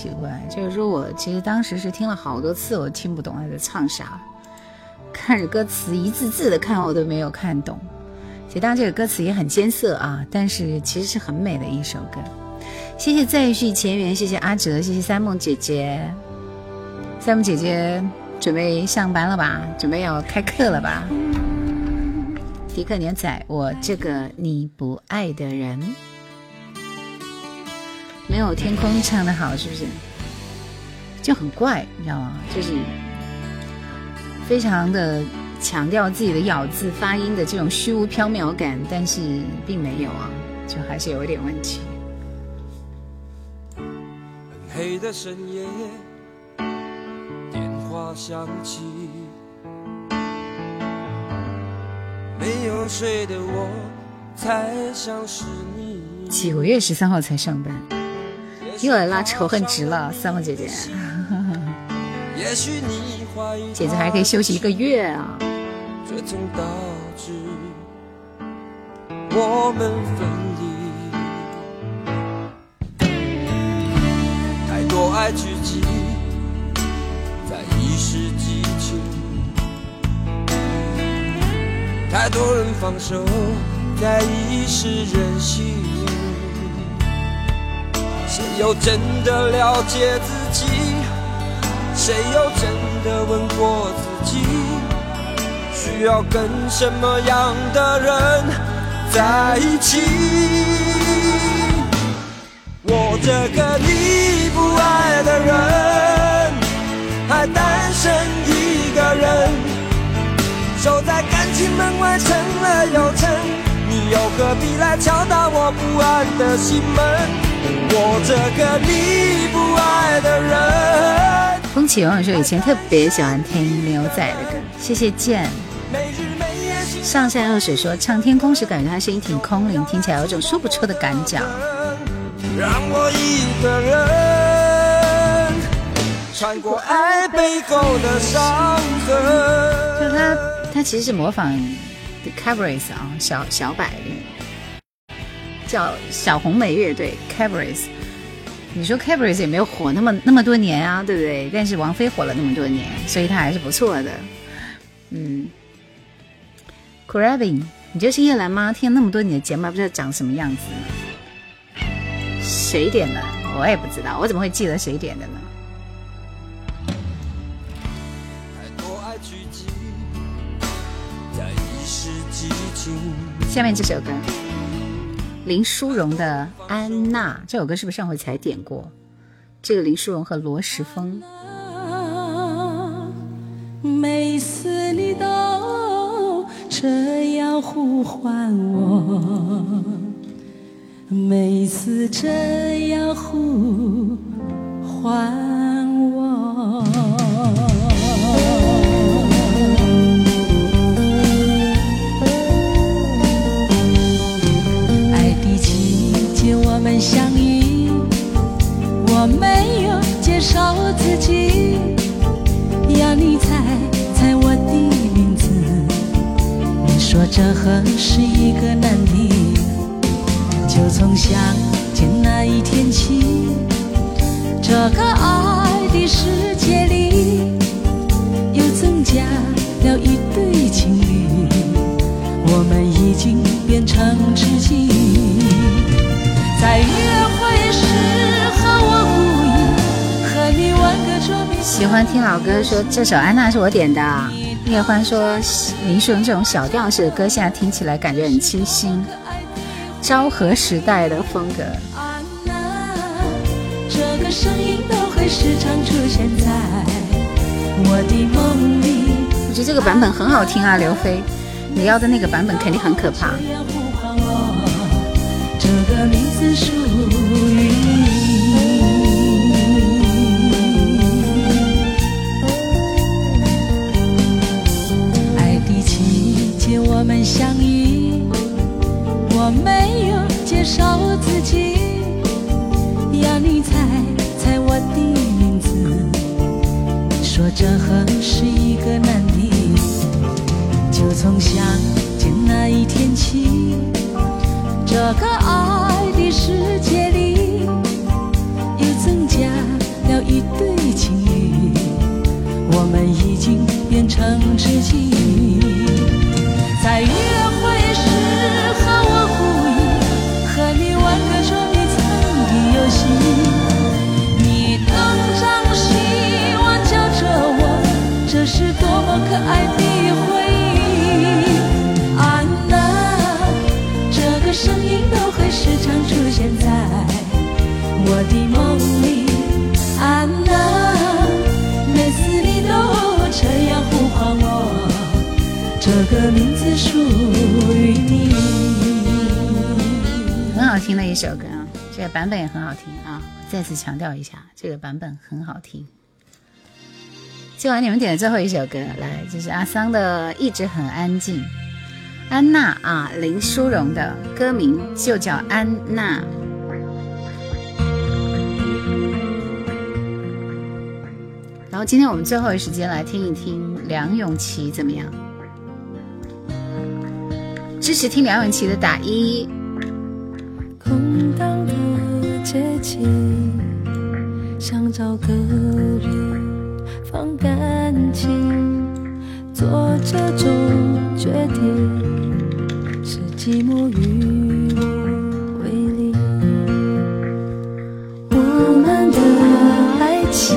奇怪。就是说我其实当时是听了好多次，我听不懂他在唱啥，看着歌词一字字的看，我都没有看懂。其实当然这个歌词也很艰涩啊，但是其实是很美的一首歌。谢谢再续前缘，谢谢阿哲，谢谢三梦姐姐。三梦姐姐准备上班了吧？准备要开课了吧？迪克牛仔，我这个你不爱的人，没有天空唱的好，是不是？就很怪，你知道吗？就是非常的强调自己的咬字发音的这种虚无缥缈感，但是并没有啊，就还是有一点问题。黑的深夜，电话响起，没有睡的我，才想是你。九月十三号才上班，又来拉仇恨值了，三个姐姐，也许你怀疑姐姐还可以休息一个月啊。这曾导致我们分离。太多爱聚集在一时激情，太多人放手在一时任性。谁又真的了解自己？谁又真的问过自己？需要跟什么样的人在一起？我这个你不爱的人，还单身一个人，守在感情门外成了又成，你又何必来敲打我不安的心门？我这个你不爱的人。风起网友说以前特别喜欢听牛仔的歌，谢谢剑。上善若水说唱天空时感觉他声音挺空灵，听起来有种说不出的感脚。让我一个人穿过爱背后的伤痕。就他，他其实是模仿 The Cabarets 啊，小小百叫小红莓乐队 Cabarets。你说 Cabarets 也没有火那么那么多年啊，对不对？但是王菲火了那么多年，所以她还是不错的。嗯 c r a b i n 你就是叶兰吗？听了那么多你的节目，还不知道长什么样子。谁点的？我也不知道，我怎么会记得谁点的呢？下面这首歌，林淑荣的《安娜》这首歌是不是上回才点过？这个林淑荣和罗时丰，每次你都这样呼唤我，每次这样呼唤这很是一个难题。就从相见那一天起，这个爱的世界里又增加了一对情侣，我们已经变成知己。在约会时和我故意和你玩个捉迷喜欢听老歌，说这首安娜是我点的。叶欢说林淑荣这种小调式的歌，现在听起来感觉很清新，昭和时代的风格。安娜，这个声音都会时常出现在我的梦里。我觉得这个版本很好听啊，刘飞，你要的那个版本肯定很可怕。相遇，我没有介绍自己，要你猜猜我的名字。说这很是一个难题。就从相见那一天起，这个爱的世界里又增加了一对情侣，我们已经变成知己。在月个名字属于你。很好听的一首歌啊，这个版本也很好听啊！再次强调一下，这个版本很好听。今晚你们点的最后一首歌，来，这是阿桑的《一直很安静》。安娜啊，林淑荣的歌名就叫安娜。然后今天我们最后一时间来听一听梁咏琪怎么样？支持听梁咏琪的打一。空荡的街景，想找个人放感情，做这种决定是寂寞与我为邻。我们的爱情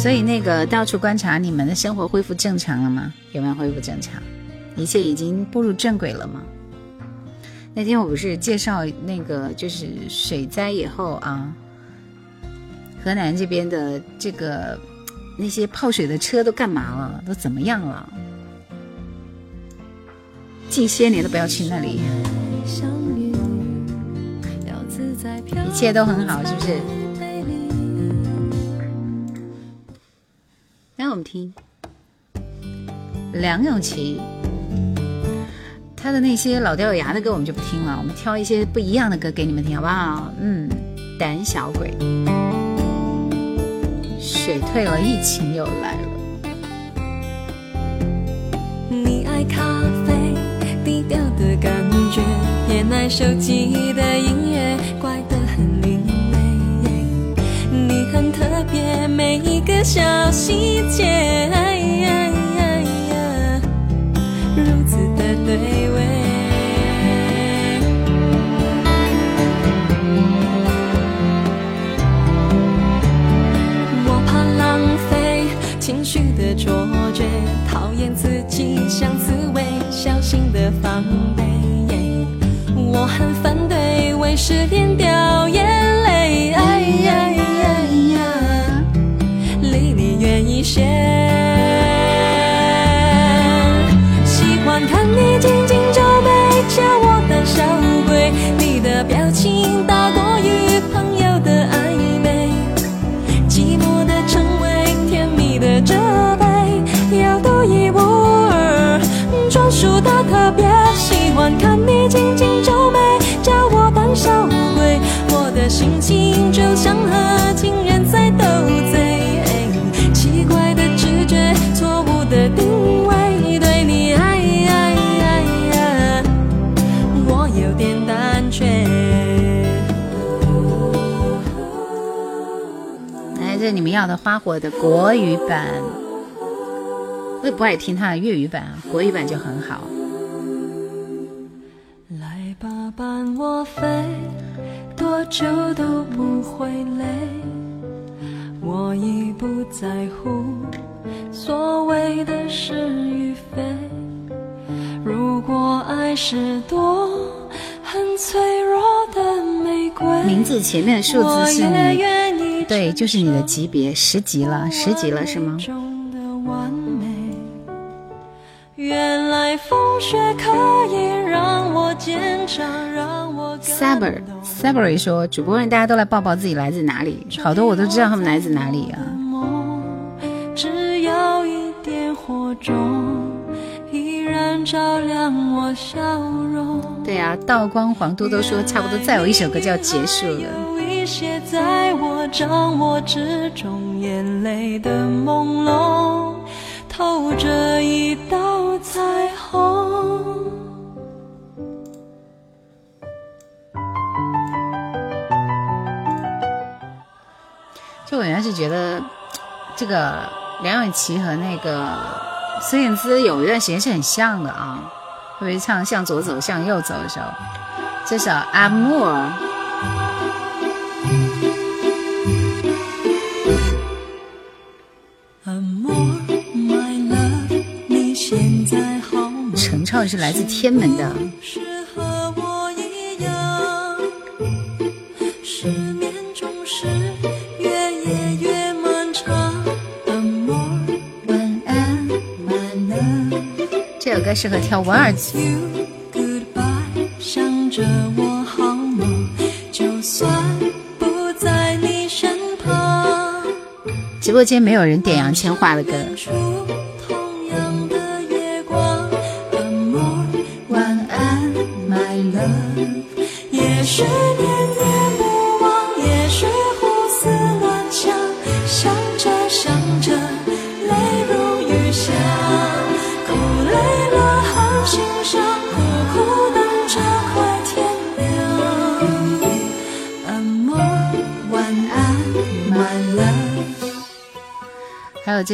所以那个到处观察，你们的生活恢复正常了吗？有没有恢复正常？一切已经步入正轨了吗？那天我不是介绍那个就是水灾以后啊，河南这边的这个那些泡水的车都干嘛了？都怎么样了？近些年都不要去那里，一切都很好，是不是？来，我们听梁咏琪，她的那些老掉牙的歌我们就不听了，我们挑一些不一样的歌给你们听，好不好？嗯，胆小鬼，水退了，疫情又来了。你爱咖啡，低调的感觉，偏爱手机的音乐，怪得很另类。你很特别，一个小细节，哎呀呀呀如此的对味。我怕浪费情绪的卓绝，讨厌自己像刺猬，小心的防备。我很反对为失恋掉眼们要的花火的国语版，我也不爱听他的粤语版，国语版就很好。来吧，伴我飞，多久都不会累。我已不在乎所谓的是与非。如果爱是多很脆弱的玫瑰，名字前面的数字是你，对，就是你的级别，十级了，十级了是吗？原来风雪可以让我坚强，让我感 Saber 动 Saber 说，主播让大家都来抱抱自己来自哪里，好多我都知道他们来自哪里啊。只要一点火种，照亮我笑容。对啊，道光黄多多说差不多再有一首歌就要结束了。有一些在我掌握之中，眼泪的朦胧，透着一道彩虹。就我原来是觉得这个梁咏琪和那个孙燕姿有一段时间是很像的啊，特别是唱《向左走，向右走》的时候，这首《Amour》。陈唱是来自天门的，适合跳华尔兹。you goodbye，想着我好吗？就算不在你身旁，直播间没有人点杨千嬅的歌。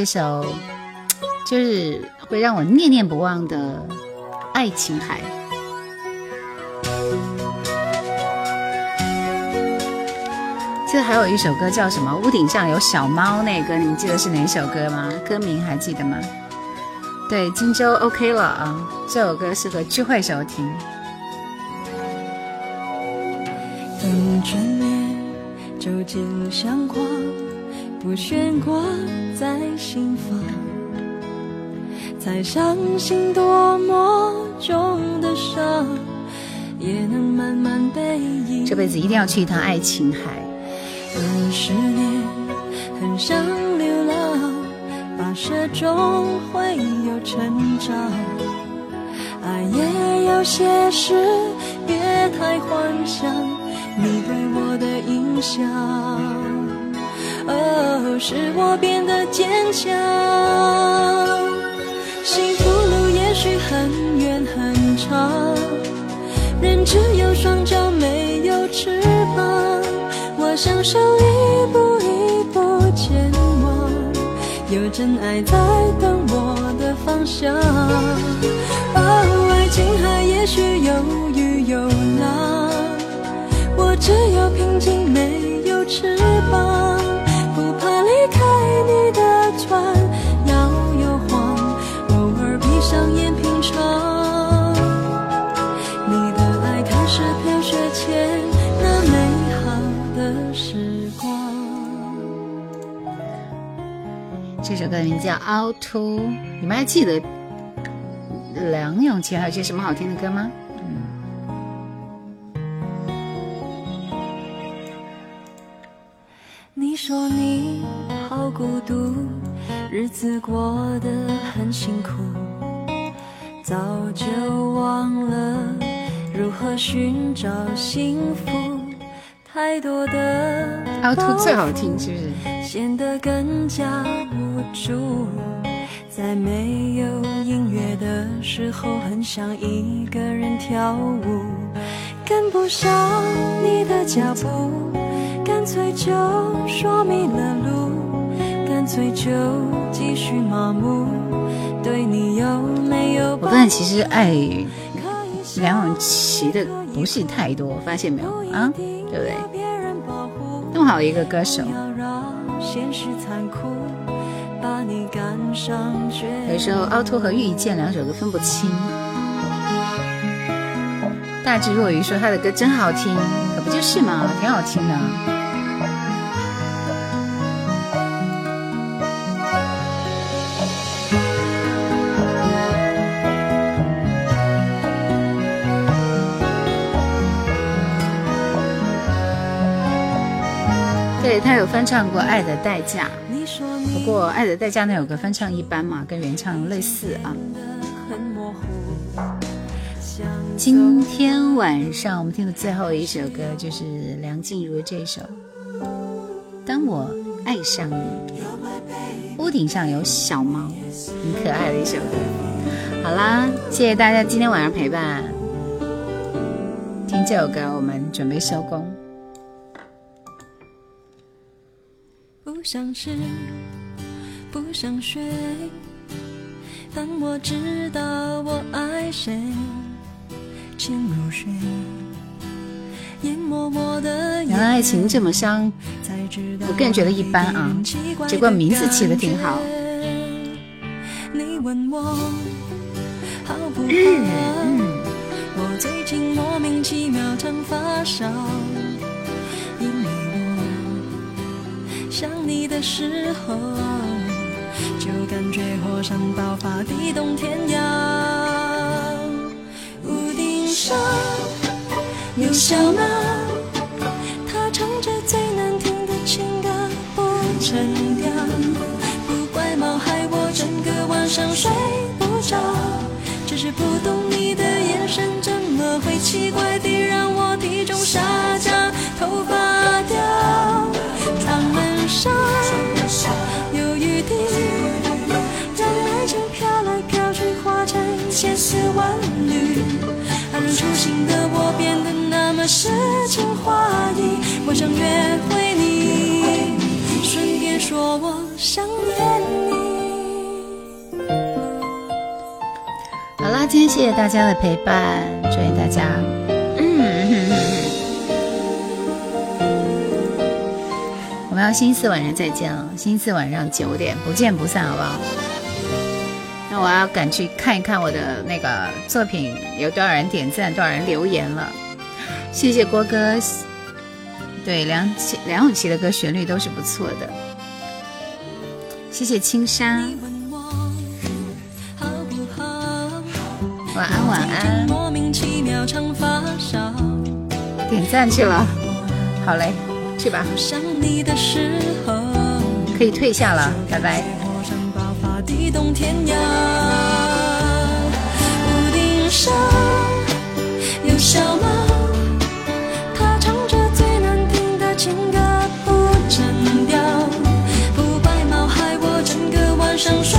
首，就是会让我念念不忘的《爱琴海》。记得还有一首歌叫什么？屋顶上有小猫，那个歌你们记得是哪首歌吗？歌名还记得吗？对，荆州 OK 了啊，这首歌适合聚会时候听。等眷恋究竟相框，不悬挂在心房，才相信多么重的伤，也能慢慢被遗这辈子一定要去一趟爱琴海。二十年，很想流浪，跋涉中会有成长。爱也有些事，别太幻想你对我的影响。哦，使我变得坚强。幸福路也许很远很长，人只有双脚没有翅膀。我享受一步一步前往，有真爱在等我的方向。哦，爱情海也许有雨有浪，我只有平静没有翅膀，首歌名叫《凹凸》，你们还记得梁咏琪还有些什么好听的歌吗？嗯你说你好孤独，日子过得很辛苦，早就忘了如何寻找幸福。太多的凹凸最好听，是不是？显得更加无助。在没有音乐的时候，很想一个人跳舞，跟不上你的脚步，干脆就说迷了路。干脆就继续麻木，对你有没有我发现其实爱梁咏琪的不是太多，发现没有啊？对不对？那么好一个歌手，有时候凹凸和遇见两首歌分不清。大智若愚说他的歌真好听，可不就是嘛，挺好听的。他有翻唱过《爱的代价》，不过《爱的代价》那首歌翻唱一般嘛，跟原唱类似啊。今天晚上我们听的最后一首歌就是梁静茹这首《当我爱上你》，屋顶上有小猫，很可爱的一首歌。好啦，谢谢大家今天晚上陪伴。听这首歌，我们准备收工。不想吃，不想睡。当我知道我爱谁，潜入睡，眼默默的原来爱情这么伤，我个人觉得一般啊结果名字起的挺好。你问我好不好？嗯 我最近莫名其妙常发烧，想你的时候，就感觉火山爆发，地动天摇。屋顶上有小猫，它唱着最难听的情歌，不成调。不怪猫害我整个晚上睡不着，只是不懂你的眼神怎么会奇怪诗情画意。我想约会你，顺便说我想念你。好啦，今天谢谢大家的陪伴，祝愿大家，我们要星期四晚上再见了，星期四晚上九点不见不散，好不好？那我要赶去看一看我的那个作品有多少人点赞，多少人留言了。谢谢郭哥，对梁启梁咏琪的歌旋律都是不错的。谢谢青山？晚安晚安。点赞去了，好嘞，去吧，可以退下了，拜拜。火山整个不整调不白猫害我整个晚上睡